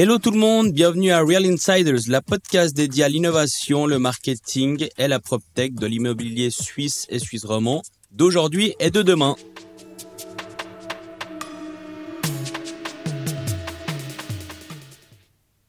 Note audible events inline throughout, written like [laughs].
Hello tout le monde, bienvenue à Real Insiders, la podcast dédiée à l'innovation, le marketing et la PropTech de l'immobilier suisse et suisse romand d'aujourd'hui et de demain.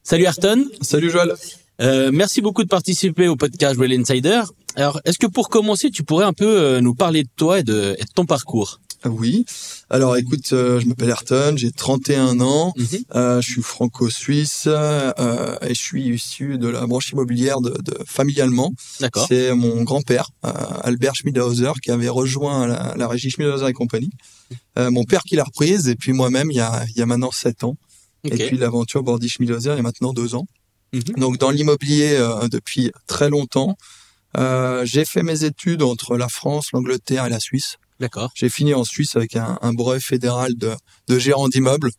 Salut Ayrton. Salut Joël. Euh, merci beaucoup de participer au podcast Real Insider. Alors, est-ce que pour commencer, tu pourrais un peu euh, nous parler de toi et de, et de ton parcours? Oui. Alors, écoute, euh, je m'appelle Ayrton, j'ai 31 ans, Mhm. euh, je suis franco-suisse euh, et je suis issu de la branche immobilière de, de familialement. D'accord. C'est mon grand-père, euh, Albert Schmidhauser, qui avait rejoint la, la régie Schmidhauser et compagnie. Euh, mon père qui l'a reprise et puis moi-même il y a, il y a maintenant 7 ans. Ok. Et puis l'aventure Bordy Schmidhauser il y a maintenant 2 ans. Mhm. Donc dans l'immobilier euh, depuis très longtemps. Euh, j'ai fait mes études entre la France, l'Angleterre et la Suisse. D'accord. J'ai fini en Suisse avec un, un brevet fédéral de, de gérant d'immeuble,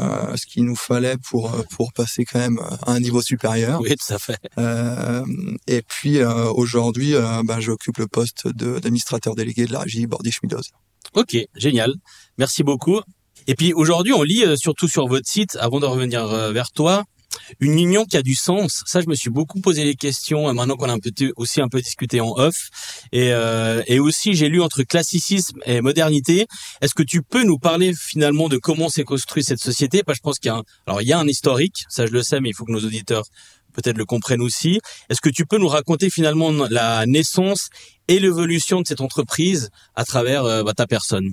euh, ce qu'il nous fallait pour euh, pour passer quand même à un niveau supérieur. Oui, tout à fait. Euh, et puis euh, aujourd'hui, euh, bah, j'occupe le poste de- d'administrateur délégué de la régie Schmidhauser. Ok, génial. Merci beaucoup. Et puis aujourd'hui, on lit euh, surtout sur votre site, avant de revenir euh, vers toi, une union qui a du sens. Ça, je me suis beaucoup posé les questions. euh, maintenant qu'on a un peu aussi un peu discuté en off, et, euh, et aussi j'ai lu entre classicisme et modernité. Est-ce que tu peux nous parler finalement de comment s'est construite cette société? Parce je pense qu'il y a un, alors il y a un historique, ça je le sais, mais il faut que nos auditeurs peut-être le comprennent aussi. Est-ce que tu peux nous raconter finalement la naissance et l'évolution de cette entreprise à travers euh, bah, ta personne?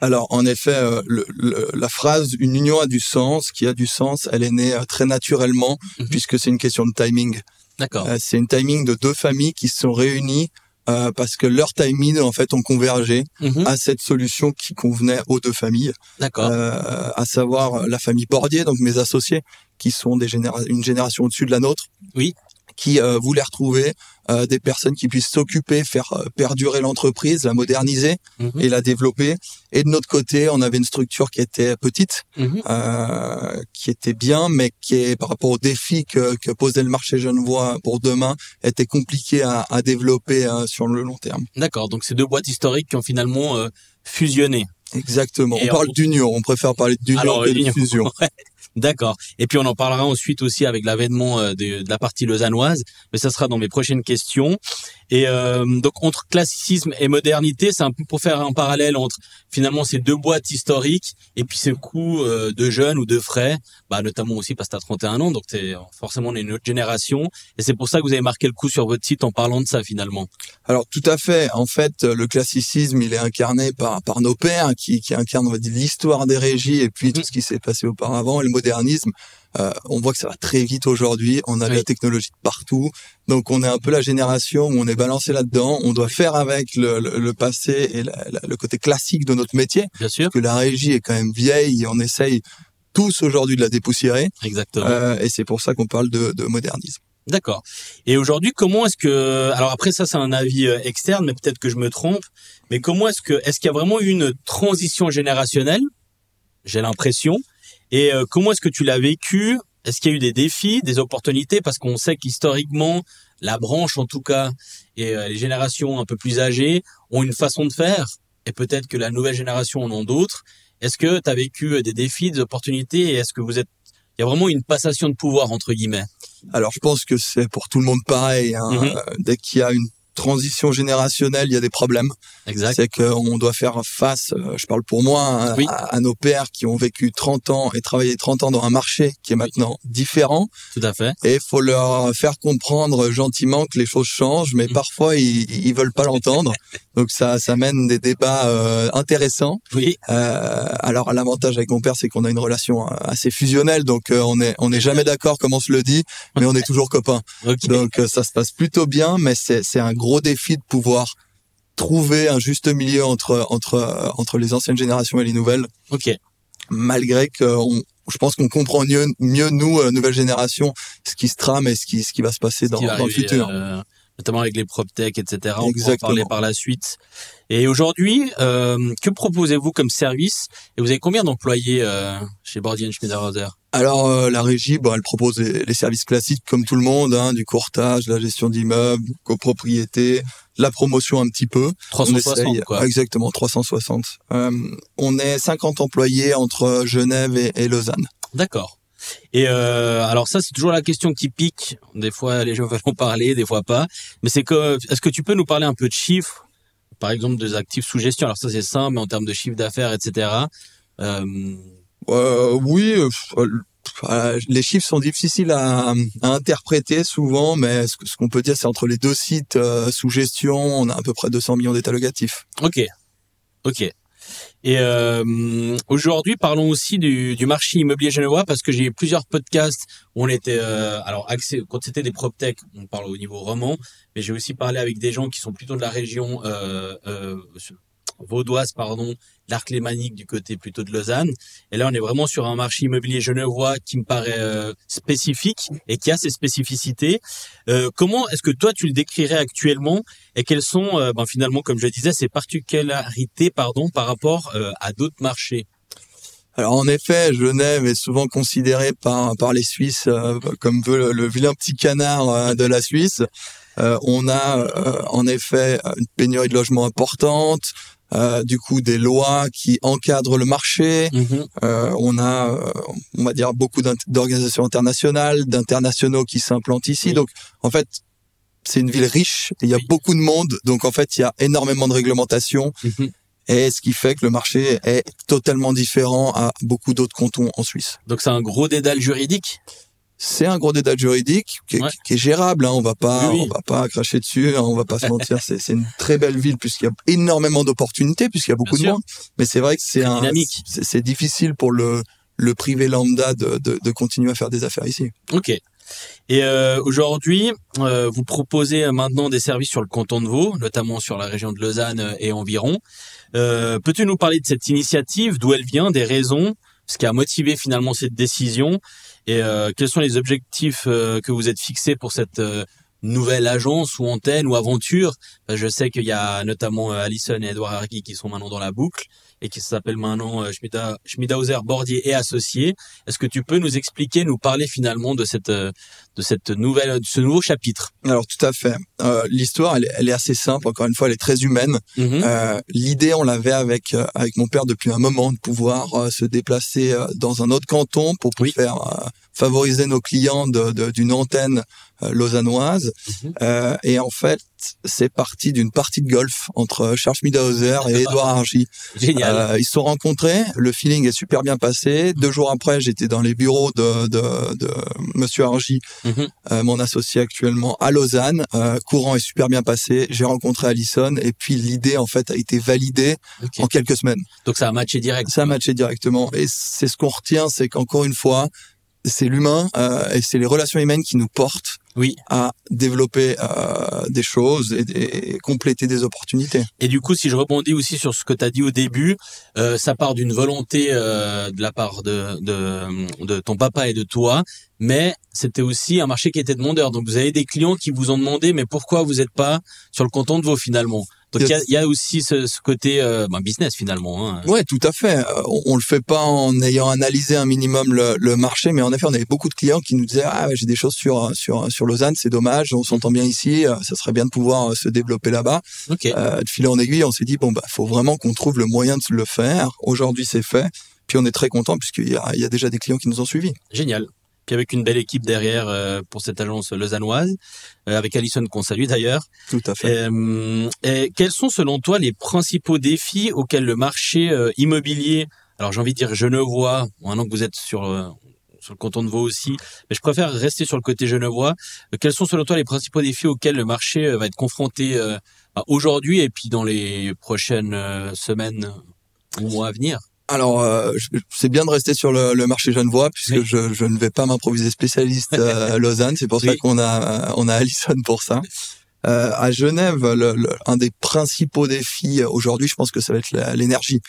Alors en effet, euh, le- le- la phrase une union a du sens, qui a du sens, elle est née euh, très naturellement Mhm. puisque c'est une question de timing. D'accord. Euh, c'est une timing de deux familles qui se sont réunies euh, parce que leur timing en fait ont convergé Mhm. à cette solution qui convenait aux deux familles, D'accord. euh, à savoir la famille Bordier, donc mes associés, qui sont des généra- une génération au-dessus de la nôtre, Oui. Qui euh, voulaient retrouver euh, des personnes qui puissent s'occuper, faire euh, perdurer l'entreprise, la moderniser Mhm. et la développer. Et de notre côté, on avait une structure qui était petite, Mhm. euh, qui était bien, mais qui est par rapport aux défis que, que posait le marché genevois pour demain, était compliqué à, à développer euh, sur le long terme. D'accord. Donc c'est deux boîtes historiques qui ont finalement euh, fusionné. Exactement. Et on parle on- d'union, on préfère parler d'union que de fusion. [laughs] Ouais. D'accord. Et puis on en parlera ensuite aussi avec l'avènement euh, de, de la partie lausannoise, mais ça sera dans mes prochaines questions. Et euh, donc entre classicisme et modernité, c'est un peu pour faire un parallèle entre finalement ces deux boîtes historiques et puis ce coup euh, de jeunes ou de frais, bah notamment aussi parce que tu as 31 ans, donc t'es forcément une autre génération. Et c'est pour ça que vous avez marqué le coup sur votre site en parlant de ça finalement. Alors tout à fait. En fait, le classicisme, il est incarné par par nos pères, qui qui incarnent on va dire l'histoire des régies et puis tout ce qui s'est passé auparavant. Et le modernisme, euh, on voit que ça va très vite aujourd'hui. On a de la technologie de partout, donc on est un peu la génération où on est balancé là-dedans. On doit faire avec le, le, le passé et la- la- le côté classique de notre métier, Bien sûr. parce que la régie est quand même vieille et on essaye tous aujourd'hui de la dépoussiérer. Exactement. Euh, et c'est pour ça qu'on parle de, de modernisme. D'accord. Et aujourd'hui, comment est-ce que alors après ça c'est un avis euh, externe, mais peut-être que je me trompe. Mais comment est-ce que est-ce qu'il y a vraiment eu une transition générationnelle? J'ai l'impression. Et euh, comment est-ce que tu l'as vécu? Est-ce qu'il y a eu des défis, des opportunités? Parce qu'on sait qu'historiquement, la branche en tout cas et euh, les générations un peu plus âgées ont une façon de faire, et peut-être que la nouvelle génération en ont d'autres. Est-ce que tu as vécu euh, des défis, des opportunités? Et est-ce que vous êtes il y a vraiment une passation de pouvoir entre guillemets? Alors je pense que c'est pour tout le monde pareil. Hein. Mhm. Euh, dès qu'il y a une transition générationnelle, il y a des problèmes. Exact. C'est qu'on doit faire face, euh, je parle pour moi, hein, Oui. à, à nos pères qui ont vécu 30 ans et travaillé 30 ans dans un marché qui est maintenant différent. Tout à fait. Et il faut leur faire comprendre gentiment que les choses changent, mais Mhm. parfois ils, ils veulent pas l'entendre. Donc ça, ça mène des débats euh, intéressants. Oui. Euh, alors l'avantage avec mon père, c'est qu'on a une relation euh, assez fusionnelle, donc euh, on est on n'est jamais d'accord comme on se le dit, mais on est [laughs] toujours copains. Donc ça se passe plutôt bien, mais c'est c'est un gros défi de pouvoir trouver un juste milieu entre entre entre les anciennes générations et les nouvelles, Ok. malgré que on- je pense qu'on comprend mieux mieux nous euh, nouvelle génération ce qui se trame et ce qui ce qui va se passer dans, dans le futur. euh, notamment avec les PropTech, etc. On pourra en Exactement. parler par la suite. Et aujourd'hui, euh, que proposez-vous comme service? Et vous avez combien d'employés euh, chez Bordier Schmiederhauser Alors euh, la régie, bon, elle propose les, les services classiques comme tout le monde, hein, du courtage, la gestion d'immeubles, copropriété, la promotion un petit peu. On 360, essaye- quoi. Exactement, 360. Euh, on est 50 employés entre Genève et, et Lausanne. D'accord. Et alors ça, c'est toujours la question qui pique. Des fois, les gens [laughs] veulent en parler, des fois pas. Mais c'est que, est-ce que tu peux nous parler un peu de chiffres, par exemple des actifs sous gestion? Alors ça, c'est simple, mais en termes de chiffre d'affaires, etc. oui, les chiffres sont difficiles à, interpréter souvent, mais ce, qu'on peut dire, c'est entre les deux sites euh, sous gestion, on a à peu près 200 millions d'états locatifs. Ok, ok. Et euh, aujourd'hui, parlons aussi du, marché immobilier genevois parce que j'ai eu plusieurs podcasts où on était euh, alors accès quand c'était des proptech, on parle au niveau roman, mais j'ai aussi parlé avec des gens qui sont plutôt de la région vaudoise, pardon, l'arc lémanique du côté plutôt de Lausanne. Et là, on est vraiment sur un marché immobilier genevois qui me paraît euh, spécifique et qui a ses spécificités. Euh, comment est-ce que toi, tu le décrirais actuellement et quelles sont, euh, ben, finalement, comme je disais, ses particularités pardon, par rapport à d'autres marchés? Alors en effet, Genève est souvent considérée par par les Suisses comme le, le, vilain petit canard de la Suisse. on a en effet une pénurie de logements importante, euh, du coup des lois qui encadrent le marché. Mhm. Euh, on a, euh, on va dire, beaucoup d'organisations internationales, d'internationaux qui s'implantent ici. Donc, en fait, c'est une ville riche. il y a beaucoup de monde. Donc, en fait, il y a énormément de réglementations. Mhm. Et ce qui fait que le marché est totalement différent à beaucoup d'autres cantons en Suisse. Donc, c'est un gros dédale juridique? C'est un gros détail juridique qui est, gérable. Hein, on va pas, on va pas cracher dessus. Hein, on va pas se mentir. C'est une très belle ville puisqu'il y a énormément d'opportunités, puisqu'il y a beaucoup de monde. Mais c'est vrai que c'est un, c'est difficile pour le le privé lambda de, de, de, continuer à faire des affaires ici. Ok. Et euh, aujourd'hui, euh, vous proposez maintenant des services sur le canton de Vaud, notamment sur la région de Lausanne et environ. Euh, Peux-tu nous parler de cette initiative, d'où elle vient, des raisons, ce qui a motivé finalement cette décision. Et euh, quels sont les objectifs euh, que vous êtes fixés pour cette euh, nouvelle agence ou antenne ou aventure? Je sais qu'il y a notamment Alison et Edouard Hargy qui sont maintenant dans la boucle et qui s'appelle maintenant euh, Schmidhauser, Bordier et Associés. Est-ce que tu peux nous expliquer, nous parler finalement de cette de cette nouvelle, de ce nouveau chapitre? Alors tout à fait. Euh, L'histoire, elle, elle, est assez simple. Encore une fois, elle est très humaine. Mhm. euh, L'idée, on l'avait avec avec mon père depuis un moment de pouvoir se déplacer dans un autre canton pour pouvoir favoriser nos clients d'une antenne euh, lausannoise. Mhm. Euh, et en fait, c'est parti d'une partie de golf entre Charles Schmidhauser et Edouard Argy. [laughs] Génial. Euh, ils se sont rencontrés, le feeling est super bien passé. Deux jours après, j'étais dans les bureaux de, de, de Monsieur Argy, mhm. euh, mon associé actuellement à Lausanne. Euh, courant est super bien passé. J'ai rencontré Alison et puis l'idée en fait a été validée en quelques semaines. Donc ça a matché direct. Ça a matché directement. Et c'est ce qu'on retient, c'est qu'encore une fois, c'est l'humain euh, et c'est les relations humaines qui nous portent oui. à développer euh, des choses et, compléter des opportunités. Et du coup, si je rebondis aussi sur ce que tu as dit au début, euh, ça part d'une volonté euh, de la part de, de, de ton papa et de toi, mais c'était aussi un marché qui était demandeur. Donc vous avez des clients qui vous ont demandé, mais pourquoi vous n'êtes pas sur le canton de vos finalement? Donc il y a, y a, aussi ce, ce côté euh, ben, business finalement. Hein. Ouais, tout à fait. Euh, on, on, le fait pas en ayant analysé un minimum le, le, marché, mais en effet, on avait beaucoup de clients qui nous disaient ah j'ai des choses sur sur sur Lausanne, c'est dommage, on s'entend bien ici, euh, ça serait bien de pouvoir se développer là-bas. Okay. Euh, de fil en aiguille, on s'est dit bon bah faut vraiment qu'on trouve le moyen de le faire. Aujourd'hui, c'est fait. Puis on est très content puisqu'il y a, il y a déjà des clients qui nous ont suivis. Génial puis avec une belle équipe derrière euh, pour cette agence lausannoise, euh, avec Alison qu'on salue d'ailleurs. Tout à fait. Euh, et quels sont selon toi les principaux défis auxquels le marché immobilier, alors j'ai envie de dire genevois, maintenant que vous êtes sur sur le canton de Vaud aussi, mais je préfère rester sur le côté genevois. quels sont selon toi les principaux défis auxquels le marché va être confronté bah, aujourd'hui et puis dans les prochaines semaines ou mois à venir? Alors, euh, c'est bien de rester sur le, le marché genevois puisque je, je, ne vais pas m'improviser spécialiste euh, [laughs] à Lausanne. C'est pour ça qu'on a on a Alison pour ça. Euh, à Genève, le, un des principaux défis aujourd'hui, je pense que ça va être l'énergie.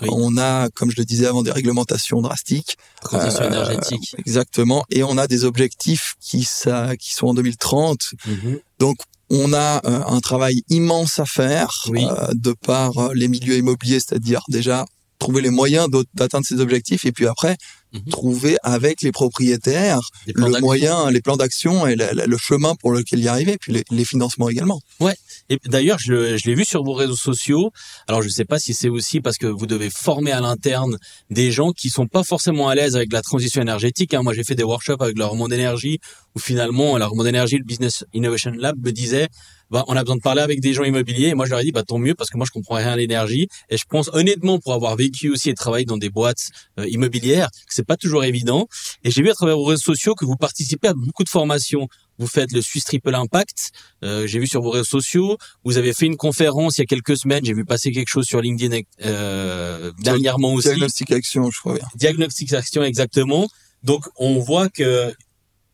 On a, comme je le disais avant, des réglementations drastiques. Transition euh, énergétique. Exactement. Et on a des objectifs qui, ça, qui sont en 2030. Mm-hmm. Donc, on a un travail immense à faire de par les milieux immobiliers, c'est-à-dire déjà trouver les moyens d'atteindre ces objectifs et puis après mhm. trouver avec les propriétaires le moyen, les plans d'action et le, chemin pour lequel y arriver, puis les, financements également. Ouais. Et d'ailleurs, je, je l'ai vu sur vos réseaux sociaux. Alors, je ne sais pas si c'est aussi parce que vous devez former à l'interne des gens qui sont pas forcément à l'aise avec la transition énergétique. Hein. Moi, j'ai fait des workshops avec leur monde énergie où finalement, leur monde énergie, le Business Innovation Lab me disait bah, on a besoin de parler avec des gens immobiliers. Et moi, je leur ai dit, bah, tant mieux, parce que moi, je comprends rien à l'énergie. Et je pense honnêtement, pour avoir vécu aussi et travaillé dans des boîtes euh, immobilières, que c'est pas toujours évident. Et j'ai vu à travers vos réseaux sociaux que vous participez à beaucoup de formations. Vous faites le Swiss Triple Impact. Euh, j'ai vu sur vos réseaux sociaux. Vous avez fait une conférence il y a quelques semaines. J'ai vu passer quelque chose sur LinkedIn euh, dernièrement aussi. Diagnostic Action, je crois bien. Diagnostic Action, exactement. Donc, on voit que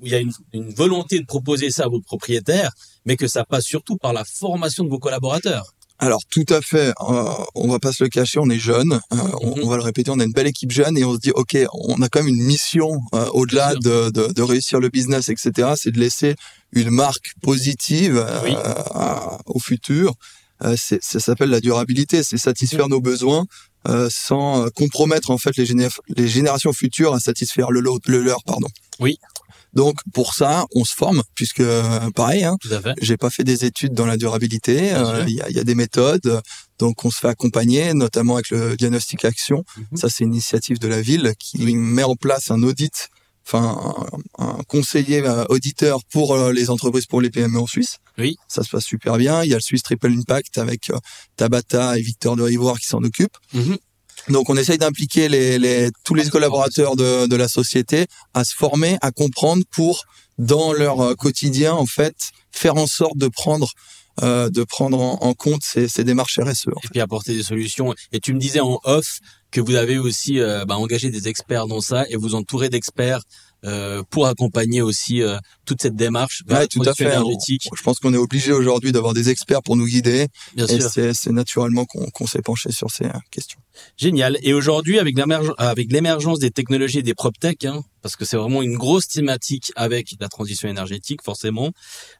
il y a une, une, volonté de proposer ça à vos propriétaires, mais que ça passe surtout par la formation de vos collaborateurs. Alors tout à fait, euh, on va pas se le cacher, on est jeune, euh, on, mhm. va le répéter, on a une belle équipe jeune et on se dit ok, on a quand même une mission euh, au-delà de, de, de, réussir le business, etc. C'est de laisser une marque positive euh, au futur. ça s'appelle la durabilité, c'est satisfaire mhm. nos besoins sans compromettre en fait les, les générations futures à satisfaire le, le leur, pardon. Oui. Donc pour ça, on se forme puisque pareil, hein, j'ai pas fait des études dans la durabilité. Euh, il y, a, y, a, des méthodes, donc on se fait accompagner, notamment avec le diagnostic action. Mhm. Ça c'est une initiative de la ville qui met en place un audit, enfin un, conseiller euh, auditeur pour euh, les entreprises, pour les PME en Suisse. Oui. Ça se passe super bien. Il y a le Swiss Triple Impact avec Tabata et Victor de Rivoire qui s'en occupent. Mhm. Donc on essaye d'impliquer les, les, tous les collaborateurs de, de, la société à se former, à comprendre pour dans leur euh, quotidien en fait faire en sorte de prendre euh, de prendre en, compte ces, ces démarches RSE. Et puis apporter des solutions. Et tu me disais en off que vous avez aussi euh, bah, engagé des experts dans ça et vous entourez d'experts euh, pour accompagner aussi euh, toute cette démarche ouais, tout à fait. énergétique. Je pense qu'on est obligé aujourd'hui d'avoir des experts pour nous guider. Bien et c'est naturellement qu'on s'est penché sur ces questions. Génial. Et aujourd'hui, avec l'émergence des technologies et des PropTech, hein, parce que c'est vraiment une grosse thématique avec la transition énergétique, forcément,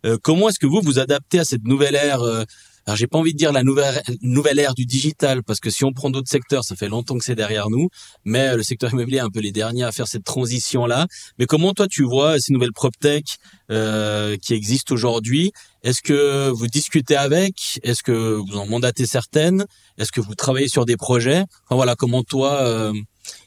euh, comment est-ce que vous vous adaptez à cette nouvelle ère euh, alors j'ai pas envie de dire la nouvelle nouvelle ère du digital parce que si on prend d'autres secteurs, ça fait longtemps que c'est derrière nous, mais le secteur immobilier est un peu les derniers à faire cette transition là. Mais comment toi tu vois ces nouvelles proptech euh, qui existent aujourd'hui? Est-ce que vous discutez avec? Est-ce que vous en mandatez certaines? Est-ce que vous travaillez sur des projets? Enfin voilà, comment toi euh,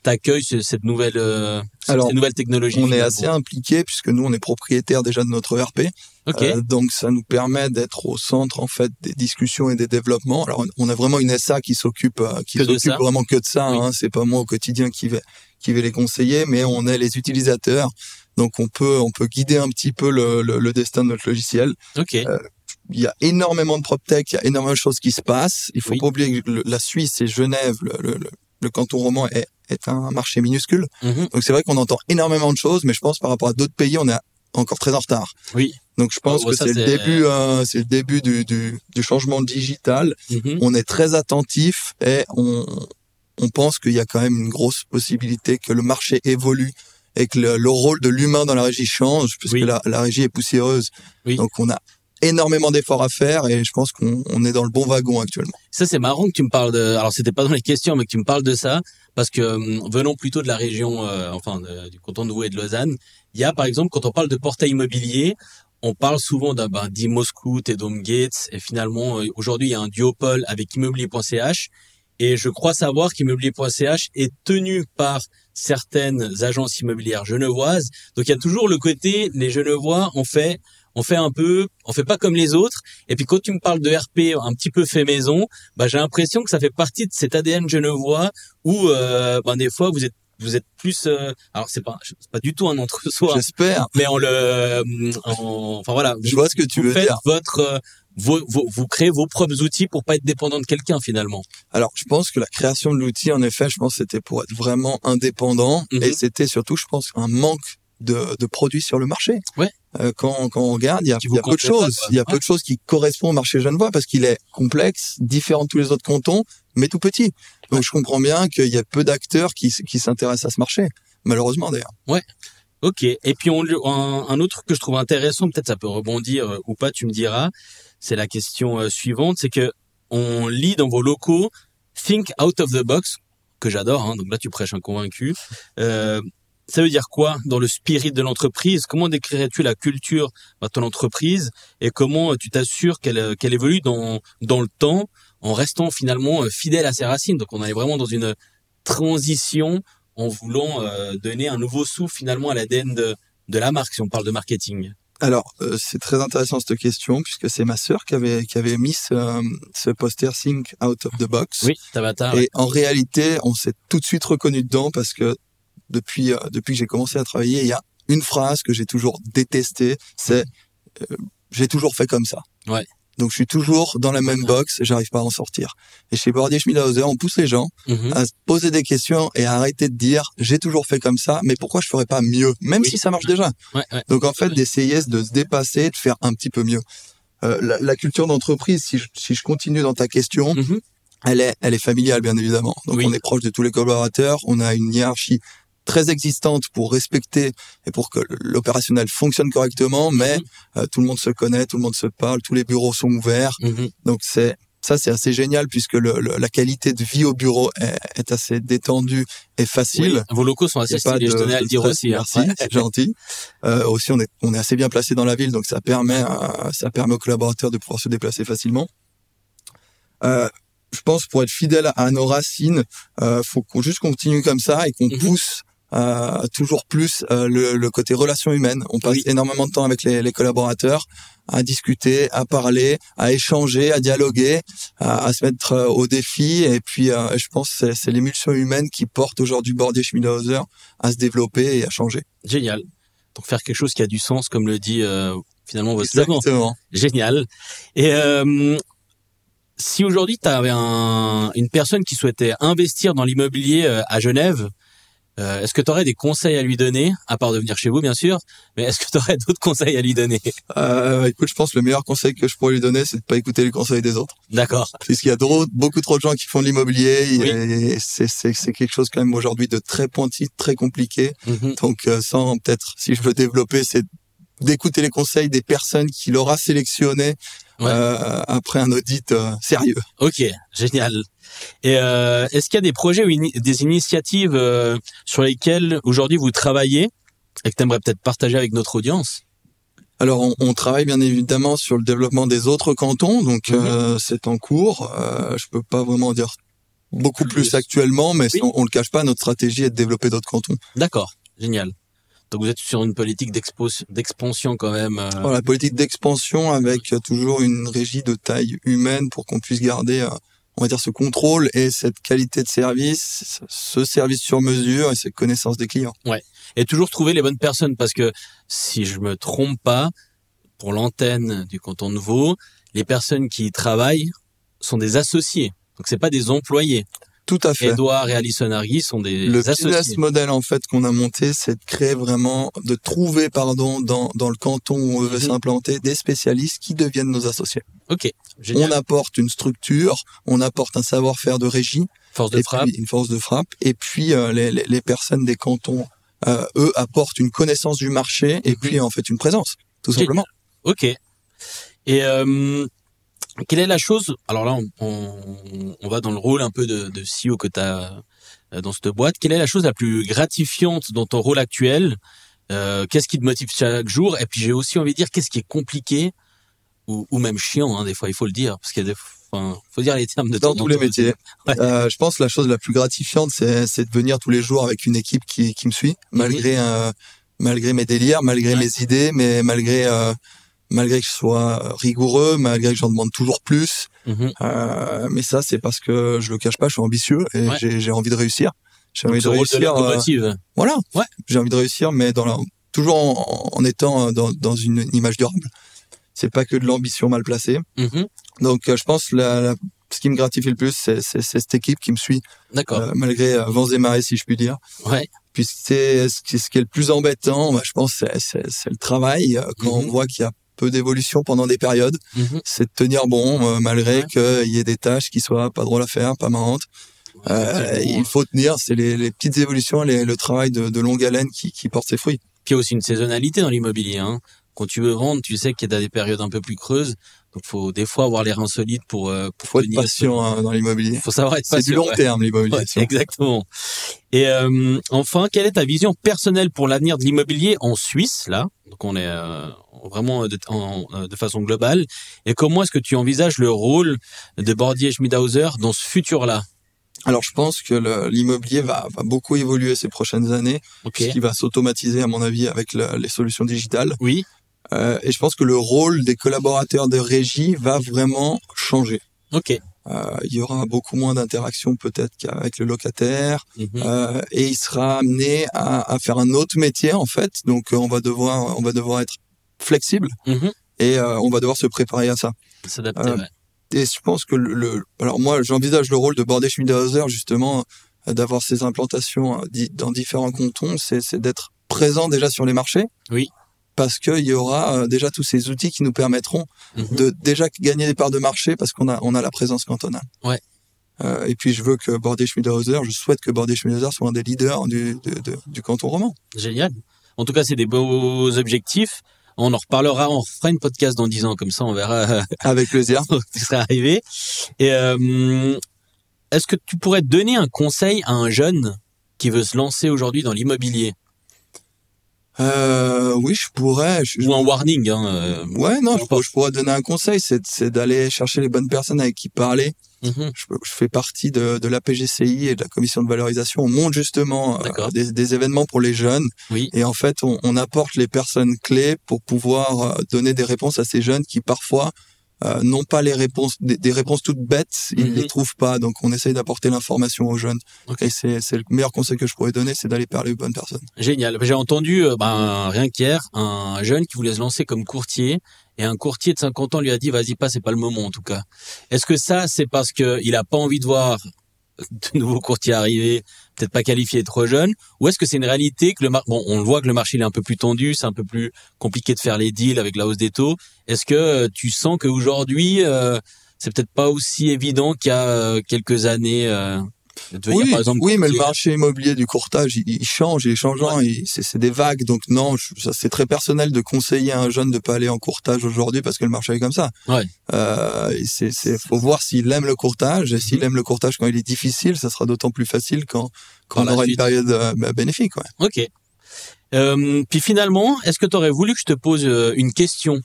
t'accueilles cette nouvelle euh, Alors, cette nouvelle technologie On est assez impliqué puisque nous on est propriétaire déjà de notre ERP. Okay. Euh, donc ça nous permet d'être au centre en fait des discussions et des développements. Alors on a vraiment une SA qui s'occupe euh, qui s'occupe vraiment que de ça. Hein. C'est pas moi au quotidien qui vais qui vais les conseiller, mais on est les utilisateurs. Donc on peut on peut guider un petit peu le, le, le destin de notre logiciel. Ok. Euh, il y a énormément de proptech, il y a énormément de choses qui se passent. Il faut pas oublier que la Suisse et Genève, le, le canton roman est, est un marché minuscule. Mhm. Donc c'est vrai qu'on entend énormément de choses, mais je pense par rapport à d'autres pays, on est encore très en retard. Oui. Donc je pense oh, que c'est le début, euh, c'est le début du, du, du changement digital. Mhm. On est très attentif et on, on pense qu'il y a quand même une grosse possibilité que le marché évolue et que le, rôle de l'humain dans la régie change, puisque la, la, régie est poussiéreuse. Oui. Donc on a énormément d'efforts à faire et je pense qu'on est dans le bon wagon actuellement. Ça c'est marrant que tu me parles de. Alors c'était pas dans les questions, mais que tu me parles de ça parce que hum, venons plutôt de la région, euh, enfin du canton de Vaud et de Lausanne. Il y a par exemple quand on parle de portail immobilier, on parle souvent d'un ben, et Gates et finalement euh, aujourd'hui il y a un duopole avec immobilier.ch et je crois savoir qu'immobilier.ch est tenu par certaines agences immobilières genevoises. Donc il y a toujours le côté les Genevois ont fait on fait un peu, on fait pas comme les autres. Et puis quand tu me parles de RP un petit peu fait maison, bah j'ai l'impression que ça fait partie de cet ADN genevois où euh, ben des fois vous êtes vous êtes plus euh, alors c'est pas c'est pas du tout un entre soi j'espère mais on le enfin voilà je vois ce que tu veux dire votre euh, vous, vous, créez vos propres outils pour pas être dépendant de quelqu'un finalement. Alors, je pense que la création de l'outil, en effet, je pense c'était pour être vraiment indépendant et mhm. c'était surtout, je pense, un manque de, de produits sur le marché. Ouais. Euh, quand, quand on regarde, il y a, y a peu de choses. il y a peu de choses qui correspondent au marché genevois parce qu'il est complexe, différent de tous les autres cantons, mais tout petit. Donc je comprends bien qu'il y a peu d'acteurs qui, qui s'intéressent à ce marché, malheureusement d'ailleurs. Ouais. Ok. Et puis on, un, autre que je trouve intéressant, peut-être ça peut rebondir euh, ou pas, tu me diras. C'est la question euh, suivante, c'est que on lit dans vos locaux Think out of the box, que j'adore. Hein, donc là tu prêches un convaincu. Euh, ça veut dire quoi dans le spirit de l'entreprise? Comment décrirais-tu la culture de ton entreprise et comment tu t'assures qu'elle qu'elle évolue dans dans le temps en restant finalement fidèle à ses racines? Donc on est vraiment dans une transition en voulant donner un nouveau souffle finalement à l'ADN de de la marque si on parle de marketing. Alors, euh, c'est très intéressant cette question puisque c'est ma sœur qui avait qui avait mis ce, ce poster Think Out of the Box. Oui, Tabata. Et en réalité, on s'est tout de suite reconnu dedans parce que depuis euh, depuis que j'ai commencé à travailler, il y a une phrase que j'ai toujours détestée, c'est euh, j'ai toujours fait comme ça. Ouais. Donc je suis toujours dans la même box, j'arrive pas à en sortir. Et chez Bordier Schmidhauser, on pousse les gens mhm. à se poser des questions et à arrêter de dire j'ai toujours fait comme ça, mais pourquoi je ferais pas mieux, même si ça marche déjà. Donc en fait, d'essayer de se dépasser, de faire un petit peu mieux. Euh, la, culture d'entreprise, si je, si je continue dans ta question, mhm. elle est elle est familiale bien évidemment. Donc on est proche de tous les collaborateurs, on a une hiérarchie très existante pour respecter et pour que l'opérationnel fonctionne correctement, mais mhm. euh, tout le monde se connaît, tout le monde se parle, tous les bureaux sont ouverts. Mhm. Donc c'est ça, c'est assez génial puisque le, la qualité de vie au bureau est, est assez détendue et facile. Oui, vos locaux sont assez stylés, je tenais à le dire aussi. Hein. Merci, c'est gentil. Euh, aussi, on est, on est assez bien placé dans la ville, donc ça permet, euh, ça permet aux collaborateurs de pouvoir se déplacer facilement. Euh, je pense pour être fidèle à nos racines, euh, faut qu'on juste continue comme ça et qu'on mhm. pousse euh, toujours plus euh, le, le, côté relation humaine. On passe énormément de temps avec les, les, collaborateurs à discuter, à parler, à échanger, à dialoguer, à, à se mettre euh, au défi. Et puis, euh, je pense que c'est l'émulsion humaine qui porte aujourd'hui Bordier Schmidhauser à se développer et à changer. Génial. Donc faire quelque chose qui a du sens, comme le dit finalement votre slogan. Exactement. Génial. Et si aujourd'hui tu avais un, une personne qui souhaitait investir dans l'immobilier à Genève, euh, est-ce que tu aurais des conseils à lui donner, à part de venir chez vous, bien sûr, mais est-ce que tu aurais [laughs] d'autres conseils à lui donner? Euh, Écoute, je pense que le meilleur conseil que je pourrais lui donner, c'est de pas écouter les conseils des autres. D'accord. Puisqu'il y a trop, beaucoup trop de gens qui font de l'immobilier, c'est quelque chose quand même aujourd'hui de très pointu, très compliqué. Mhm. Donc, euh, sans peut-être, si je veux développer, c'est d'écouter les conseils des personnes qui l'aura sélectionné euh, après un audit euh, sérieux. Ok, génial. Et euh, est-ce qu'il y a des projets ou des initiatives euh, sur lesquelles aujourd'hui vous travaillez et que tu aimerais peut-être partager avec notre audience? Alors, on, on, travaille bien évidemment sur le développement des autres cantons, donc mhm. c'est en cours. Euh, je peux pas vraiment dire beaucoup plus, actuellement, mais on, on le cache pas, notre stratégie est de développer d'autres cantons. D'accord, génial. Donc vous êtes sur une politique d'expansion quand même. Euh... Voilà, politique d'expansion avec toujours une régie de taille humaine pour qu'on puisse garder, euh, on va dire, ce contrôle et cette qualité de service, ce service sur mesure et cette connaissance des clients. Ouais. Et toujours trouver les bonnes personnes parce que si je me trompe pas, pour l'antenne du canton de Vaud, les personnes qui y travaillent sont des associés. Donc c'est pas des employés. Tout à fait. Edouard et Alison Hargis sont des le associés. business model en fait qu'on a monté, c'est de créer vraiment, de trouver pardon dans dans le canton où on veut mhm. s'implanter des spécialistes qui deviennent nos associés. Ok. Génial. On apporte une structure, on apporte un savoir-faire de régie, force de frappe, une force de frappe, et puis euh, les, les, les, personnes des cantons, euh, eux apportent une connaissance du marché et mhm. puis en fait une présence, tout simplement. Ok. Et euh, quelle est la chose Alors là, on, on, va dans le rôle un peu de, de CEO que tu as euh, dans cette boîte. Quelle est la chose la plus gratifiante dans ton rôle actuel euh, Qu'est-ce qui te motive chaque jour? Et puis j'ai aussi envie de dire qu'est-ce qui est compliqué ou, ou même chiant hein, des fois, il faut le dire, parce qu'il y a des Enfin, faut dire les termes de dans tous les métiers. [laughs] Euh, je pense que la chose la plus gratifiante, c'est, c'est de venir tous les jours avec une équipe qui, qui me suit, malgré mhm. euh, malgré mes délires, malgré mes idées, mais malgré euh, malgré que je sois rigoureux, malgré que j'en demande toujours plus. Mhm. Euh, mais ça, c'est parce que je le cache pas, je suis ambitieux et j'ai envie de réussir. J'ai envie de réussir. Euh, voilà. Ouais. J'ai envie de réussir, mais dans la, toujours en, étant dans, dans, une image durable. C'est pas que de l'ambition mal placée. Mhm. Donc, euh, je pense la, la, ce qui me gratifie le plus, c'est cette équipe qui me suit. Euh, malgré euh, vents et marées, si je puis dire. Ouais. Puis c'est ce qui est le plus embêtant, bah, je pense, c'est le travail quand on mhm. voit qu'il y a peu d'évolution pendant des périodes. Mhm. C'est de tenir bon euh, malgré qu'il y ait des tâches qui soient pas drôles à faire, pas marrantes. Euh, il faut tenir, c'est les, les, petites évolutions, les, le travail de, de, longue haleine qui, qui porte ses fruits. Puis il y a aussi une saisonnalité dans l'immobilier. Hein. Quand tu veux vendre, tu sais qu'il y a des périodes un peu plus creuses. Donc faut des fois avoir les reins solides pour euh, pour faut être tenir. patient hein, dans l'immobilier. Faut savoir être C'est patient. du long ouais. terme l'immobilier. Ouais, exactement. Et euh, enfin, quelle est ta vision personnelle pour l'avenir de l'immobilier en Suisse là? Donc on est euh, vraiment de, en- euh, de façon globale. Et comment est-ce que tu envisages le rôle de Bordier Schmidhauser dans ce futur-là? Alors je pense que l'immobilier va, va beaucoup évoluer ces prochaines années, Ok. qui va s'automatiser à mon avis avec le- les solutions digitales. Oui. Euh, et je pense que le rôle des collaborateurs de régie va vraiment changer. Ok. Euh, il y aura beaucoup moins d'interactions peut-être qu'avec le locataire, Mhm. euh, et il sera amené à, à faire un autre métier en fait. Donc euh, on va devoir, on va devoir être flexible Mhm. et euh, on va devoir se préparer à ça. S'adapter. Ouais. Et je pense que le, le- alors moi j'envisage le rôle de Bordet Schmidhauser justement d'avoir ces implantations di- dans différents cantons, c'est c'est d'être présent déjà sur les marchés. Oui. Parce qu'il y aura euh, déjà tous ces outils qui nous permettront Mhm. de déjà gagner des parts de marché parce qu'on a on a la présence cantonale. Ouais. Euh, et puis je veux que Bordet Schmidhauser, je souhaite que Bordet Schmidhauser soit un des leaders du, de- de- du canton roman. Génial. En tout cas, c'est des beaux objectifs. On en reparlera, on fera une podcast dans 10 ans, comme ça on verra [laughs] Avec plaisir. [laughs] ce serait arrivé. Et euh, est-ce que tu pourrais donner un conseil à un jeune qui veut se lancer aujourd'hui dans l'immobilier? Euh, oui, je pourrais. Je, ou un warning hein, euh, Ouais, non, je, pourrais donner un conseil, c'est d'aller chercher les bonnes personnes avec qui parler. mhm. Je, je fais partie de, de la PGCI et de la commission de valorisation. On monte justement euh, des, des événements pour les jeunes. Oui. Et en fait, on, on apporte les personnes clés pour pouvoir euh, donner des réponses à ces jeunes qui parfois euh, n'ont pas les réponses, des, des réponses toutes bêtes, ils Mhm. les trouvent pas. Donc, on essaye d'apporter l'information aux jeunes. Ok. Et c'est c'est le meilleur conseil que je pourrais donner, c'est d'aller parler aux bonnes personnes. Génial. J'ai entendu, euh, ben, rien qu'hier, un jeune qui voulait se lancer comme courtier et un courtier de 50 ans lui a dit vas-y pas, c'est pas le moment en tout cas. Est-ce que ça c'est parce que il a pas envie de voir de nouveaux courtiers arriver, peut-être pas qualifiés trop jeunes, ou est-ce que c'est une réalité que le mar bon, on voit que le marché il est un peu plus tendu, c'est un peu plus compliqué de faire les deals avec la hausse des taux. Est-ce que euh, tu sens qu'aujourd'hui euh, c'est peut-être pas aussi évident qu'il y a euh, quelques années euh, Oui, par exemple oui, mais le marché immobilier du courtage, il, il change, il est changeant, il- c'est c'est des vagues. Donc non, je- ça c'est très personnel de conseiller à un jeune de pas aller en courtage aujourd'hui parce que le marché est comme ça. Ouais. Euh, c'est, c'est, faut voir s'il aime le courtage et s'il Mhm. aime le courtage quand il est difficile, ça sera d'autant plus facile quand quand on aura une période euh, bah, bénéfique. Ouais. Ok. Euh, puis finalement, est-ce que tu aurais voulu que je te pose euh, une question?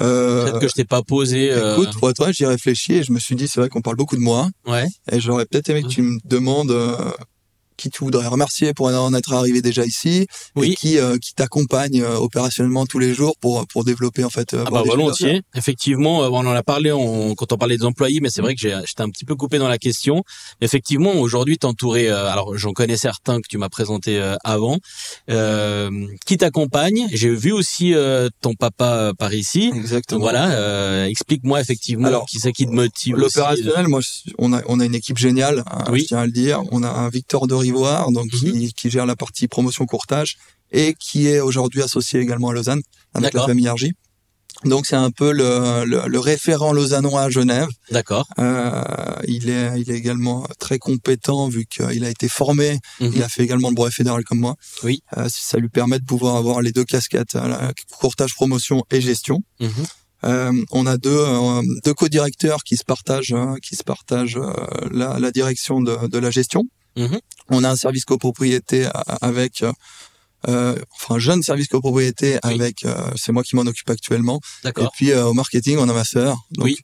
Euh, Peut-être que je t'ai pas posé. euh, Écoute, pour honnête, j'y ai réfléchi et je me suis dit, c'est vrai qu'on parle beaucoup de moi Ouais. et j'aurais peut-être aimé que tu me demandes euh, qui tu voudrais remercier pour en être arrivé déjà ici Oui. et qui euh, qui t'accompagne euh, opérationnellement tous les jours pour pour développer en fait. euh, Ah bah volontiers. Effectivement, euh, on en a parlé en- quand on parlait des employés, mais c'est Mm. vrai que j'ai- j'étais un petit peu coupé dans la question. Effectivement, aujourd'hui, t'entourer. euh, alors, j'en connais certains que tu m'as présenté euh, avant, euh, qui t'accompagnent. J'ai vu aussi euh, ton papa par ici. Exactement. Voilà. euh, Explique-moi effectivement Alors, qui c'est qui te motive. L'opérationnel, moi, on a on a une équipe géniale, hein, Oui. je tiens à le dire. On a un Victor de Rivoire, donc Mhm. qui, qui gère la partie promotion courtage et qui est aujourd'hui associé également à Lausanne avec la famille Argy. Donc c'est un peu le, le, le référent lausannois à Genève. D'accord. Euh, il est il est également très compétent vu qu'il a été formé. Mhm. Il a fait également le brevet fédéral comme moi. Oui. Euh, ça lui permet de pouvoir avoir les deux casquettes, euh, courtage, promotion et gestion. Mhm. Euh, on a deux, deux co-directeurs qui se partagent, qui se partagent euh, la, la direction de, de la gestion. Mhm. On a un service copropriété avec, euh, euh, enfin un jeune service copropriété Oui. avec, euh, c'est moi qui m'en occupe actuellement. Et puis euh, au marketing, on a ma sœur. Donc, Oui.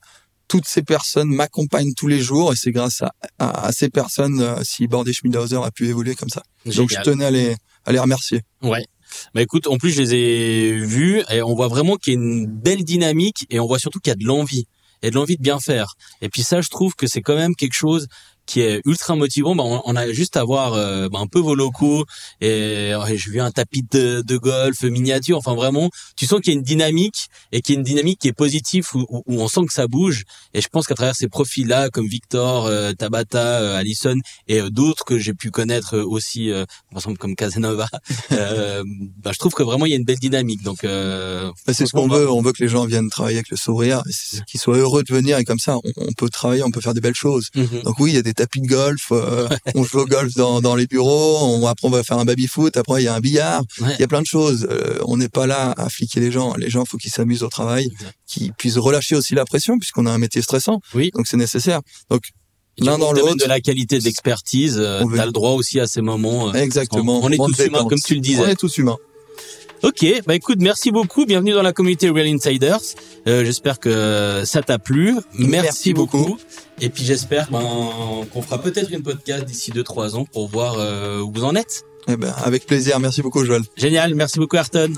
Toutes ces personnes m'accompagnent tous les jours et c'est grâce à, à, à ces personnes euh, si Bordet Schmidhauser a pu évoluer comme ça. Donc je tenais à les, à les remercier. Ouais. Bah écoute, en plus je les ai vus et on voit vraiment qu'il y a une belle dynamique et on voit surtout qu'il y a de l'envie et de l'envie de bien faire. Et puis ça, je trouve que c'est quand même quelque chose qui est ultra motivant. Bah, on, on a juste à voir euh, bah, un peu vos locaux et, et j'ai vu un tapis de, de golf miniature. Enfin vraiment, tu sens qu'il y a une dynamique et qu'il y a une dynamique qui est positive où, où- où on sent que ça bouge. Et je pense qu'à travers ces profils-là, comme Victor, euh, Tabata, euh, Allison et euh, d'autres que j'ai pu connaître euh, aussi, euh, par exemple comme Casanova, [laughs] euh, bah, je trouve que vraiment il y a une belle dynamique. Donc euh, Bah, c'est ce qu'on veut. On veut que les gens viennent travailler avec le sourire, qu'ils soient heureux de venir et comme ça, on, on peut travailler, on peut faire des belles choses. Mhm. Donc oui, il y a des tapis de golf, euh, on joue au golf dans, dans les bureaux, on, après on va faire un baby-foot, après il y a un billard, Ouais. il y a plein de choses. Euh, on n'est pas là à fliquer les gens. Les gens, faut qu'ils s'amusent au travail, qu'ils puissent relâcher aussi la pression, puisqu'on a un métier stressant. Oui. Donc c'est nécessaire. Donc L'un dans l'autre. de la qualité d'expertise, euh, t'as le droit aussi à ces moments. euh, exactement. on est tous humains, comme tu le disais. On est tous humains. Ok, bah écoute, merci beaucoup. Bienvenue dans la communauté Real Insiders. Euh, j'espère que ça t'a plu. Merci, Merci beaucoup. beaucoup. Et puis j'espère ben, qu'on fera peut-être une podcast d'ici 2-3 ans pour voir euh, où vous en êtes. Eh ben, avec plaisir. Merci beaucoup, Joël. Génial, merci beaucoup Ayrton.